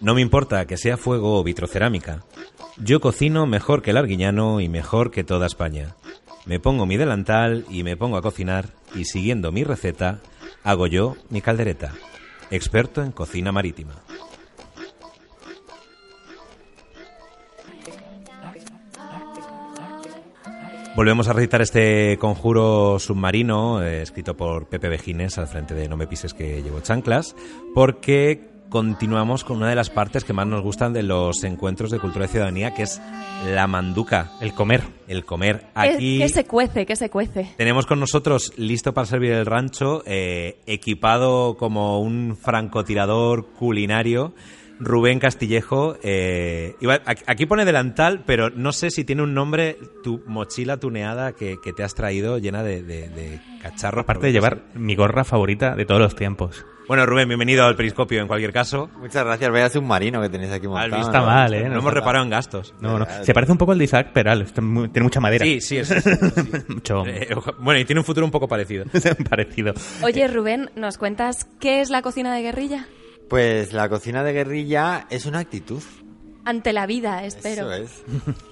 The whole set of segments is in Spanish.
No me importa que sea fuego o vitrocerámica. Yo cocino mejor que el arguiñano y mejor que toda España. Me pongo mi delantal y me pongo a cocinar y siguiendo mi receta hago yo mi caldereta. Experto en cocina marítima. Volvemos a recitar este conjuro submarino eh, escrito por Pepe Vejines al frente de No me pises que llevo chanclas, porque continuamos con una de las partes que más nos gustan de los encuentros de cultura y ciudadanía, que es la manduca, el comer, el comer. Aquí Que se cuece, que se cuece. tenemos con nosotros listo para servir el rancho, eh, equipado como un francotirador culinario. Rubén Castillejo, eh, iba- aquí- pone delantal, pero no sé si tiene un nombre tu mochila tuneada que, que te has traído llena de, de- de cacharros. Aparte de llevar mi gorra favorita de todos los tiempos. Bueno, Rubén, bienvenido al Periscopio en cualquier caso. Muchas gracias, vaya submarino que tenéis aquí montado. Has visto está mal, ¿eh? No, No hemos reparado en gastos. No, no. Se parece un poco al de Isaac Peral. tiene mucha madera. Sí, sí, es, sí. Mucho Eh, bueno, y tiene un futuro un poco parecido. parecido. Oye, Rubén, ¿nos cuentas qué es la cocina de guerrilla? Pues la cocina de guerrilla es una actitud. Ante la vida, espero. Eso es.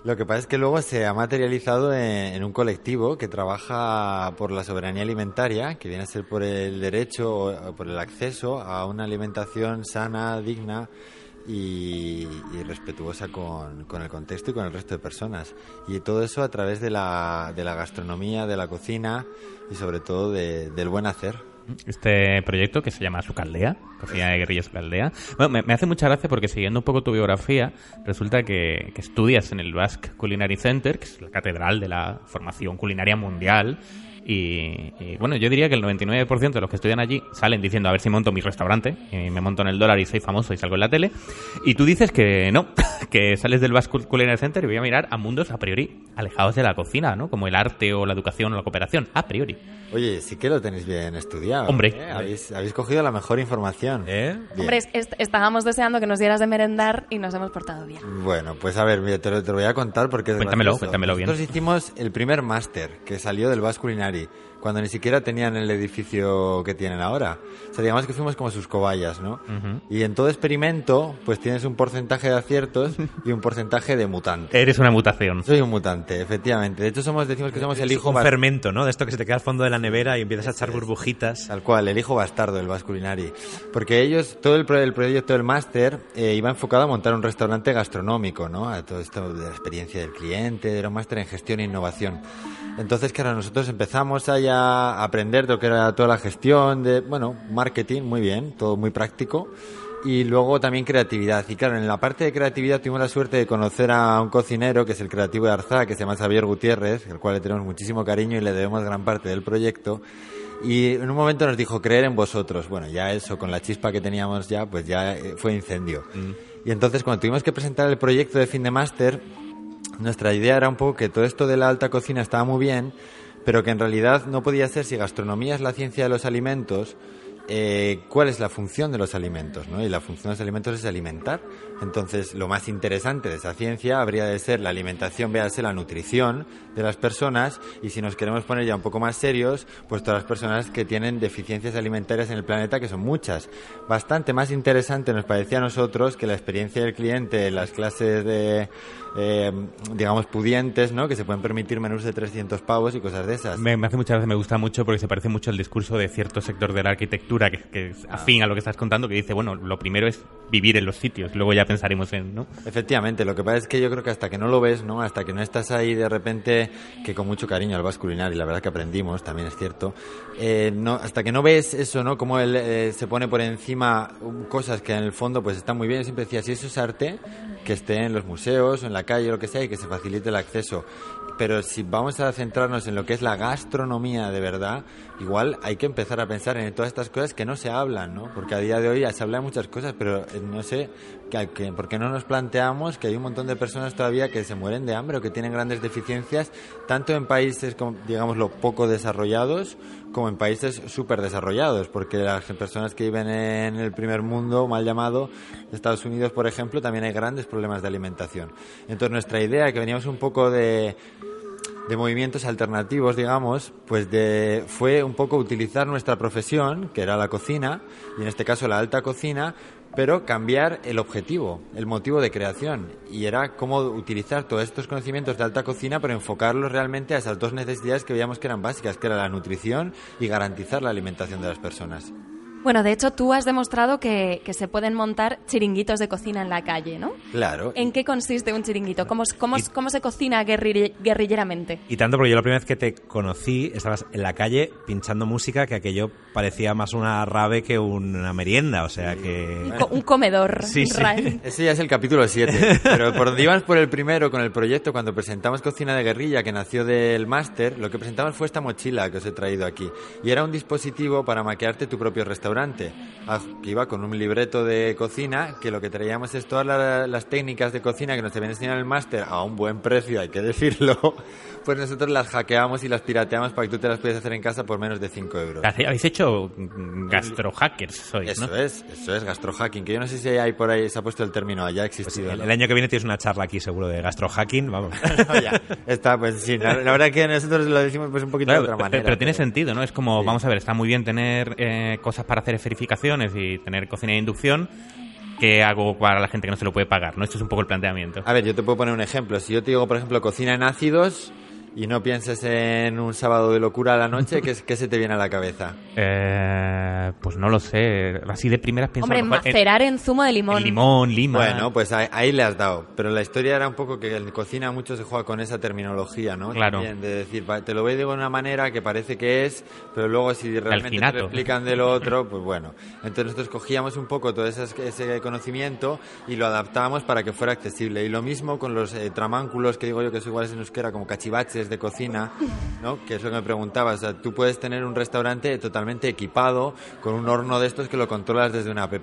Lo que pasa es que luego se ha materializado en, en un colectivo que trabaja por la soberanía alimentaria, que viene a ser por el derecho o por el acceso a una alimentación sana, digna y, y respetuosa con, con el contexto y con el resto de personas. Y todo eso a través de la, de la gastronomía, de la cocina y sobre todo de- del buen hacer. Este proyecto que se llama Sucaldea, Cocina de Guerrilla Sucaldea. Bueno, me, hace mucha gracia porque siguiendo un poco tu biografía, resulta que, que estudias en el Basque Culinary Center, que es la catedral de la formación culinaria mundial. Y, y, bueno, yo diría que el 99% de los que estudian allí salen diciendo a ver si monto mi restaurante, y me monto en el dólar y soy famoso y salgo en la tele. Y tú dices que no, que sales del Basque Culinary Center y voy a mirar a mundos a priori alejados de la cocina, ¿no? Como el arte o la educación o la cooperación, a priori. Oye, sí que lo tenéis bien estudiado. Hombre. ¿eh? Habéis, habéis cogido la mejor información. ¿Eh? Hombre, es- est- estábamos deseando que nos dieras de merendar y nos hemos portado bien. Bueno, pues a ver, mira, te lo, te lo voy a contar porque Cuéntamelo, cuéntamelo bien. Nosotros hicimos el primer máster que salió del Basque Culinary, body cuando ni siquiera tenían el edificio que tienen ahora. O sea, digamos que fuimos como sus cobayas, ¿no? Y en todo experimento, pues tienes un porcentaje de aciertos y un porcentaje de mutante. Eres una mutación. Soy un mutante, efectivamente. De hecho, somos decimos que somos el hijo un fermento, ¿no? De esto que se te queda al fondo de la nevera y empiezas a echar burbujitas. Tal cual, el hijo bastardo del Basque Culinary. Porque ellos, todo el, el proyecto del máster eh, iba enfocado a montar un restaurante gastronómico, ¿no? A todo esto de la experiencia del cliente, era un máster en gestión e innovación. Entonces, claro, nosotros empezamos ahí aprender de lo que era toda la gestión, de, bueno, marketing, muy bien, todo muy práctico. Y luego también creatividad. Y claro, en la parte de creatividad tuvimos la suerte de conocer a un cocinero que es el creativo de Arzá, que se llama Xavier Gutiérrez, al cual le tenemos muchísimo cariño y le debemos gran parte del proyecto. Y en un momento nos dijo creer en vosotros. Bueno, ya eso, con la chispa que teníamos ya, pues ya eh, fue incendio. Y entonces cuando tuvimos que presentar el proyecto de fin de máster, nuestra idea era un poco que todo esto de la alta cocina estaba muy bien, pero que en realidad no podía ser si gastronomía es la ciencia de los alimentos, eh, cuál es la función de los alimentos, ¿no? Y la función de los alimentos es alimentar. Entonces, lo más interesante de esa ciencia habría de ser la alimentación, véase la nutrición de las personas, y si nos queremos poner ya un poco más serios, pues todas las personas que tienen deficiencias alimentarias en el planeta, que son muchas. Bastante más interesante nos parecía a nosotros que la experiencia del cliente en las clases de, eh, digamos, pudientes, ¿no? Que se pueden permitir menús de 300 pavos y cosas de esas. Me, me hace muchas gracias, me gusta mucho porque se parece mucho al discurso de cierto sector de la arquitectura que, que es afín a lo que estás contando, que dice, bueno, lo primero es vivir en los sitios, luego ya pensaremos en, ¿no? Efectivamente, lo que pasa es que yo creo que hasta que no lo ves, ¿no? Hasta que no estás ahí de repente, que con mucho cariño al vas culinario, y la verdad que aprendimos, también es cierto, eh, no, hasta que no ves eso, ¿no? Como él eh, se pone por encima um, cosas que en el fondo pues están muy bien, siempre decía, si eso es arte, que esté en los museos, o en la calle, o lo que sea, y que se facilite el acceso pero si vamos a centrarnos en lo que es la gastronomía de verdad, igual hay que empezar a pensar en todas estas cosas que no se hablan, ¿no? Porque a día de hoy ya se habla de muchas cosas, pero eh, no sé, que, que, ¿por qué no nos planteamos que hay un montón de personas todavía que se mueren de hambre o que tienen grandes deficiencias, tanto en países, como, poco desarrollados, como en países súper desarrollados? Porque las personas que viven en el primer mundo, mal llamado, Estados Unidos, por ejemplo, también hay grandes problemas de alimentación. Entonces, nuestra idea, que veníamos un poco de de movimientos alternativos, digamos, pues de, fue un poco utilizar nuestra profesión, que era la cocina, y en este caso la alta cocina, pero cambiar el objetivo, el motivo de creación. Y era cómo utilizar todos estos conocimientos de alta cocina, pero enfocarlos realmente a esas dos necesidades que veíamos que eran básicas, que era la nutrición y garantizar la alimentación de las personas. Bueno, de hecho, tú has demostrado que, que, se pueden montar chiringuitos de cocina en la calle, ¿no? Claro. ¿En qué consiste un chiringuito? ¿Cómo, cómo, cómo se cocina guerri guerrilleramente? Y tanto porque yo la primera vez que te conocí estabas en la calle pinchando música que aquello parecía más una rave que una merienda, o sea que... Un, co un comedor. Sí, sí. Ese ya es el capítulo 7. Pero por donde íbamos por el primero con el proyecto, cuando presentamos Cocina de Guerrilla, que nació del máster, lo que presentamos fue esta mochila que os he traído aquí. Y era un dispositivo para maquearte tu propio restaurante que iba con un libreto de cocina, que lo que traíamos es todas las, las técnicas de cocina que nos habían enseñado en el máster a un buen precio, hay que decirlo, pues nosotros las hackeamos y las pirateamos para que tú te las puedas hacer en casa por menos de 5 euros. Habéis hecho gastrohackers, sois, Eso ¿no? es, eso es gastrohacking, que yo no sé si hay por ahí, se ha puesto el término, existido. Pues el, ¿no? el, año que viene tienes una charla aquí seguro de gastrohacking, vamos. ya, está, pues sí, la, la, verdad que nosotros lo decimos pues un poquito claro, de otra manera. Pero, pero tiene sentido, ¿no? Es como, sí. vamos a ver, está muy bien tener eh, cosas para hacer esferificaciones y tener cocina de inducción, ¿qué hago para la gente que no se lo puede pagar? ¿no? Esto es un poco el planteamiento. A ver, yo te puedo poner un ejemplo. Si yo te digo, por ejemplo, cocina en ácidos y no pienses en un sábado de locura a la noche, ¿qué, qué se te viene a la cabeza? Eh, pues no lo sé. Así de primeras pienso... Hombre, macerar en, en, zumo de limón. En limón, lima... Bueno, pues ahí, ahí, le has dado. Pero la historia era un poco que en cocina mucho se juega con esa terminología, ¿no? Claro. También de decir, te lo veo de una manera que parece que es, pero luego si realmente te lo explican de lo otro, pues bueno. Entonces nosotros cogíamos un poco todo ese, ese conocimiento y lo adaptábamos para que fuera accesible. Y lo mismo con los eh, tramánculos, que digo yo que es iguales en euskera, como cachivaches de cocina, ¿no? Que es lo que me preguntabas. Tú puedes tener un restaurante totalmente equipado con un horno de estos que lo controlas desde una app,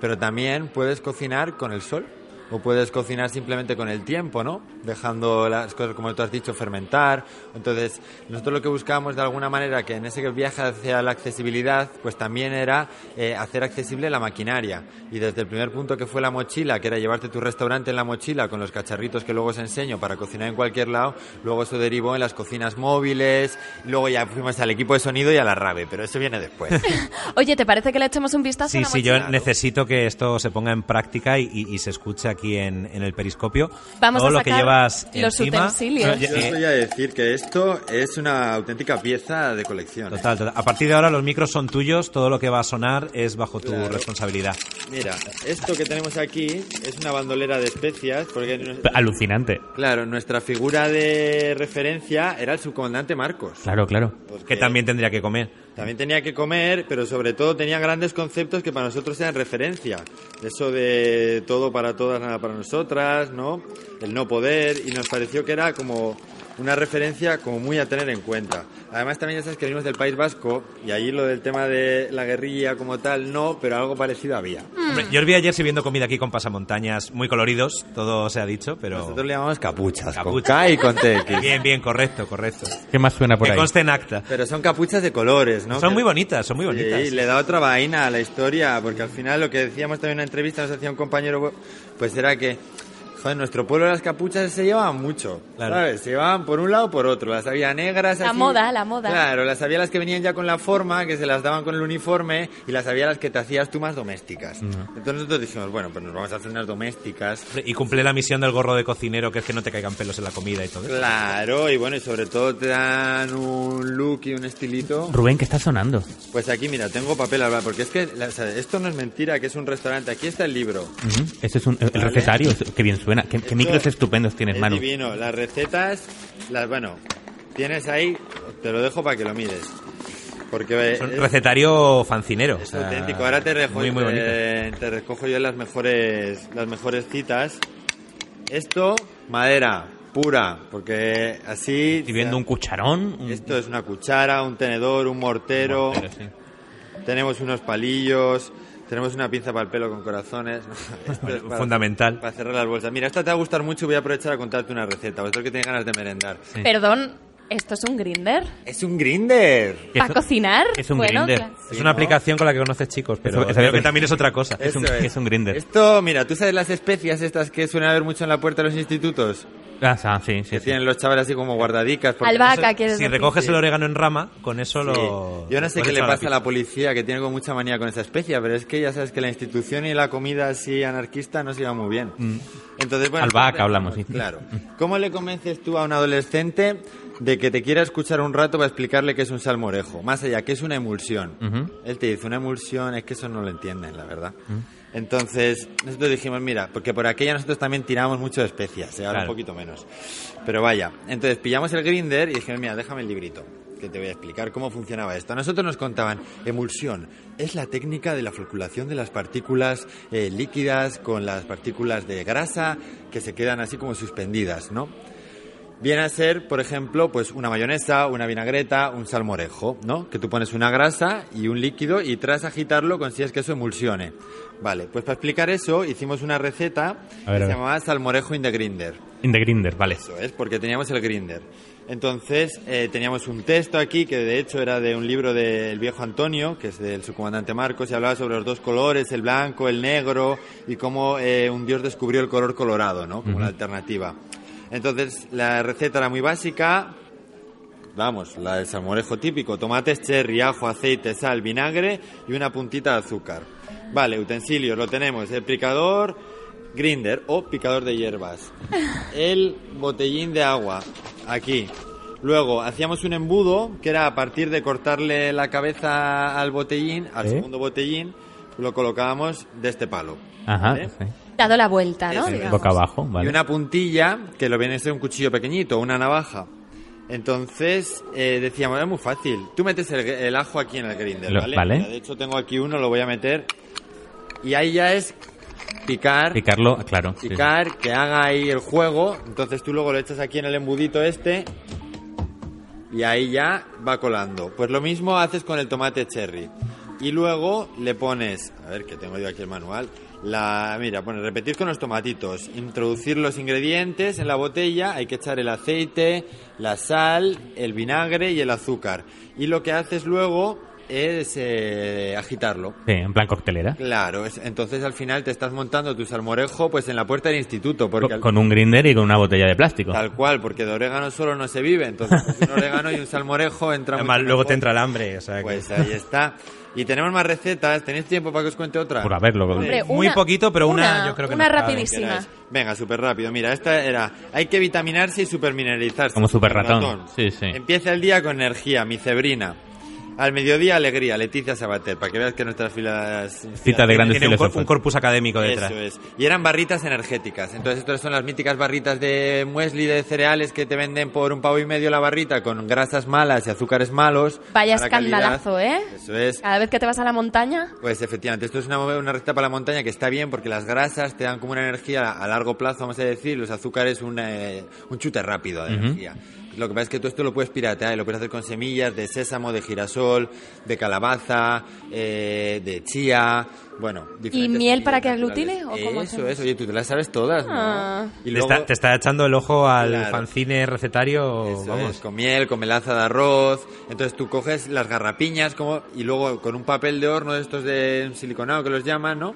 pero también puedes cocinar con el sol o puedes cocinar simplemente con el tiempo, ¿no? Dejando las cosas, como tú has dicho, fermentar. Entonces, nosotros lo que buscábamos de alguna manera, que en ese viaje hacia la accesibilidad, pues también era eh, hacer accesible la maquinaria. Y desde el primer punto que fue la mochila, que era llevarte tu restaurante en la mochila con los cacharritos que luego os enseño para cocinar en cualquier lado, luego eso derivó en las cocinas móviles, luego ya fuimos al equipo de sonido y a la rave, pero eso viene después. Oye, ¿te parece que le echemos un vistazo sí, a la Sí, mochila? yo necesito que esto se ponga en práctica y, y, y se escuche aquí en, en, el periscopio. Vamos Todo a lo que llevas los encima, utensilios. Yo os voy a decir que esto es una auténtica pieza de colección. Total, total, A partir de ahora los micros son tuyos, todo lo que va a sonar es bajo tu claro. responsabilidad. Mira, esto que tenemos aquí es una bandolera de especias. Porque Alucinante. Claro, nuestra figura de referencia era el subcomandante Marcos. Claro, claro. Que también tendría que comer. También tenía que comer, pero sobre todo tenía grandes conceptos que para nosotros eran referencia. Eso de todo para todas, nada para nosotras, ¿no? El no poder, y nos pareció que era como una referencia como muy a tener en cuenta. Además también ya sabes que venimos del País Vasco y allí lo del tema de la guerrilla como tal no, pero algo parecido había. Mm. Hombre, yo os vi ayer sirviendo comida aquí con pasamontañas muy coloridos, todo se ha dicho, pero... Nosotros le llamamos capuchas, Capucha. con K y con TX. Bien, bien, correcto, correcto. ¿Qué más suena por que ahí? conste en acta. Pero son capuchas de colores, ¿no? Son que... muy bonitas, son muy bonitas. Sí, le da otra vaina a la historia, porque al final lo que decíamos también en una entrevista, nos hacía un compañero, pues era que Joder, en nuestro pueblo las capuchas se llevaban mucho, Claro. ¿sabes? Se llevaban por un lado o por otro. Las había negras La así. moda, la moda. Claro, las había las que venían ya con la forma, que se las daban con el uniforme, y las había las que te hacías tú más domésticas. Entonces nosotros dijimos, bueno, pues nos vamos a hacer unas domésticas. Y cumple la misión del gorro de cocinero, que es que no te caigan pelos en la comida y todo eso. Claro, y bueno, y sobre todo te dan un look y un estilito. Rubén, ¿qué está sonando? Pues aquí, mira, tengo papel al porque es que o sea, esto no es mentira, que es un restaurante. Aquí está el libro. Ujú. Este es un, el Vale. recetario, qué bien suena. Qué, qué Esto micros estupendos tienes, es Manu. divino. Las recetas, las bueno, tienes ahí, te lo dejo para que lo mires. Porque Es un es, recetario fancinero. o es sea, auténtico. Ahora te, recojo, Muy, muy bonito. te, te recojo yo las mejores, las mejores citas. Esto, madera pura, porque así... Estoy viendo un cucharón. un- Esto es una cuchara, un tenedor, un mortero. Sí. Tenemos unos palillos, tenemos una pinza para el pelo con corazones. Esto es para- Fundamental. Para cerrar las bolsas. Mira, esta te va a gustar mucho y voy a aprovechar a contarte una receta. Vosotros que tenéis ganas de merendar. Sí. Perdón, ¿esto es un grinder? ¡Es un grinder! ¿Qué ¿Para cocinar? es un Bueno, Grindr? claro. Es Sí, una ¿no? aplicación con la que conoces chicos, pero Eso- eso- creo que también es otra cosa. Es un- es un Grindr. Esto, mira, ¿tú sabes las especias estas que suelen haber mucho en la puerta de los institutos? Ah, sí, sí, Que sí. tienen los chavales así como guardadicas. Albahaca, quieres Si decir. recoges Sí. el orégano en rama, con eso Sí. lo... Yo no sé qué le pasa a la policía, que tiene como mucha manía con esa especia, pero es que ya sabes que la institución y la comida así anarquista no se llevan muy bien. Entonces, bueno, Albahaca siempre- hablamos, sí. Claro. ¿Cómo le convences tú a un adolescente de que te quiera escuchar un rato para explicarle qué es un salmorejo? Más allá, que es una emulsión. Él te dice, una emulsión, es que eso no lo entienden, la verdad. Entonces, nosotros dijimos, mira, porque por aquella nosotros también tiramos mucho de especias, ¿eh? ahora Claro. un poquito menos. Pero vaya, entonces pillamos el grinder y dijimos, mira, déjame el librito, que te voy a explicar cómo funcionaba esto. A nosotros nos contaban, emulsión es la técnica de la floculación de las partículas eh, líquidas con las partículas de grasa que se quedan así como suspendidas, ¿no? Viene a ser, por ejemplo, pues una mayonesa, una vinagreta, un salmorejo, ¿no? Que tú pones una grasa y un líquido y tras agitarlo consigues que eso emulsione. Vale, pues para explicar eso hicimos una receta ver, que se llamaba salmorejo in the grinder. In the Grinder, vale. Eso es, porque teníamos el grinder. Entonces, eh, teníamos un texto aquí que de hecho era de un libro del viejo Antonio, que es del subcomandante Marcos, y hablaba sobre los dos colores, el blanco, el negro, y cómo eh, un dios descubrió el color colorado, ¿no? Como la alternativa. Entonces, la receta era muy básica. Vamos, la del salmorejo típico, tomates cherry, ajo, aceite, sal, vinagre y una puntita de azúcar. Vale, utensilios, lo tenemos, el picador, grinder o picador de hierbas. El botellín de agua, aquí. Luego hacíamos un embudo que era a partir de cortarle la cabeza al botellín, al ¿Eh? segundo botellín, lo colocábamos de este palo. Ajá, ¿vale? sí. Dado la vuelta, ¿no? Es. Boca abajo, vale. Y una puntilla, que lo viene a ser un cuchillo pequeñito, una navaja. Entonces, eh, decíamos, es muy fácil. Tú metes el, el ajo aquí en el grinder, ¿vale? vale. Mira, de hecho, tengo aquí uno, lo voy a meter. Y ahí ya es picar, Picarlo, claro. sí. picar, que haga ahí el juego. Entonces tú luego lo echas aquí en el embudito este. Y ahí ya va colando. Pues lo mismo haces con el tomate cherry. Y luego le pones, a ver que tengo yo aquí el manual. La, mira, pone repetir con los tomatitos, introducir los ingredientes en la botella, hay que echar el aceite, la sal, el vinagre y el azúcar. Y lo que haces luego es eh, agitarlo. Sí, en plan coctelera. Claro, es- entonces al final te estás montando tu salmorejo pues en la puerta del instituto, porque Con, al- con un grinder y con una botella de plástico. tal cual, porque de orégano solo no se vive, entonces pues, un orégano y un salmorejo entra Además, mucho luego mejor. te entra el hambre. O sea que- Pues ahí está. Y tenemos más recetas, ¿tenéis tiempo para que os cuente otra? Por haberlo. Hombre, Muy una- poquito, pero una yo creo que Una rapidísima. Venga, súper rápido. Mira, esta era, hay que vitaminarse y supermineralizarse. Como super Como ratón. Sí, sí. Empieza el día con energía, micebrina. Al mediodía, alegría, Leticia Sabater, para que veas que nuestras filas... Cita de grandes Tiene un, cor- un corpus académico detrás. Eso es. Y eran barritas energéticas. Entonces, estas son las míticas barritas de muesli de cereales que te venden por un pavo y medio la barrita con grasas malas y azúcares malos. Vaya calidad. escandalazo, ¿eh? Eso es. Cada vez que te vas a la montaña, Pues efectivamente, esto es una, una receta para la montaña que está bien porque las grasas te dan como una energía a largo plazo, vamos a decir, los azúcares un, eh, un chute rápido de energía. Lo que pasa es que tú esto lo puedes piratear y lo puedes hacer con semillas de sésamo, de girasol, de calabaza, eh, de chía, bueno. diferentes miel para que aglutine, o cómo Eso hacemos? es, oye, tú te las sabes todas, ¿no? Ah. Y Te, está, te está echando el ojo al Claro. fanzine recetario. eso vamos. es, con miel, con melaza de arroz. Entonces tú coges las garrapiñas como y luego con un papel de horno de estos de siliconado que los llaman, ¿no?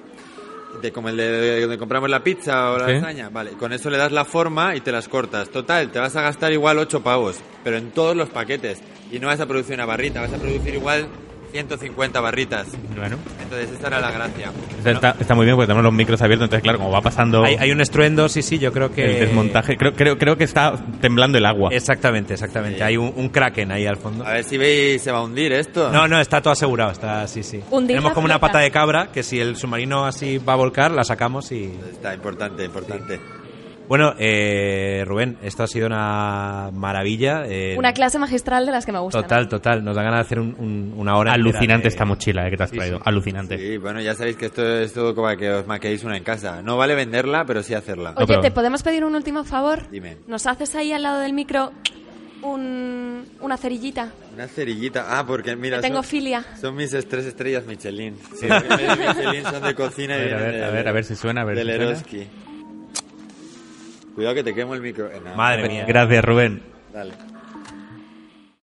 De como el de, de donde compramos la pizza o la Sí. lasaña. Vale, con eso le das la forma y te las cortas. Total, te vas a gastar igual 8 pavos, pero en todos los paquetes. Y no vas a producir una barrita, vas a producir igual 150 barritas. Bueno, Entonces esa era la gracia. Está, está muy bien porque tenemos los micros abiertos, entonces claro, como va pasando Hay, hay un estruendo, sí, sí, yo creo que... el desmontaje, creo, creo, creo que está temblando el agua. Exactamente, exactamente. Hay un, un kraken ahí al fondo. A ver si veis, se va a hundir esto. No, no, está todo asegurado, está, sí, sí. Hundir Tenemos como una pata de cabra que si el submarino así va a volcar, la sacamos y... Está importante, importante. Bueno, eh, Rubén, esto ha sido una maravilla. eh, Una clase magistral de las que me gustan. Total, total. Nos da ganas de hacer un- un- una hora. Alucinante de- esta mochila eh, que te has Sí, traído. sí. Alucinante. Sí, bueno, ya sabéis que esto es todo como para que os maquéis una en casa. No vale venderla, pero sí hacerla. Oye, pero- ¿te podemos pedir un último favor? Dime. ¿Nos haces ahí al lado del micro un, una cerillita? Una cerillita. Ah, porque mira, Que tengo son, filia. son mis tres estrellas Michelin. Sí, de Michelin son de cocina A y ver, a ver, a ver, a ver si suena, a ver del si suena. Cuidado que te quemo el micro. Eh. Madre mía. Gracias, Rubén. Dale.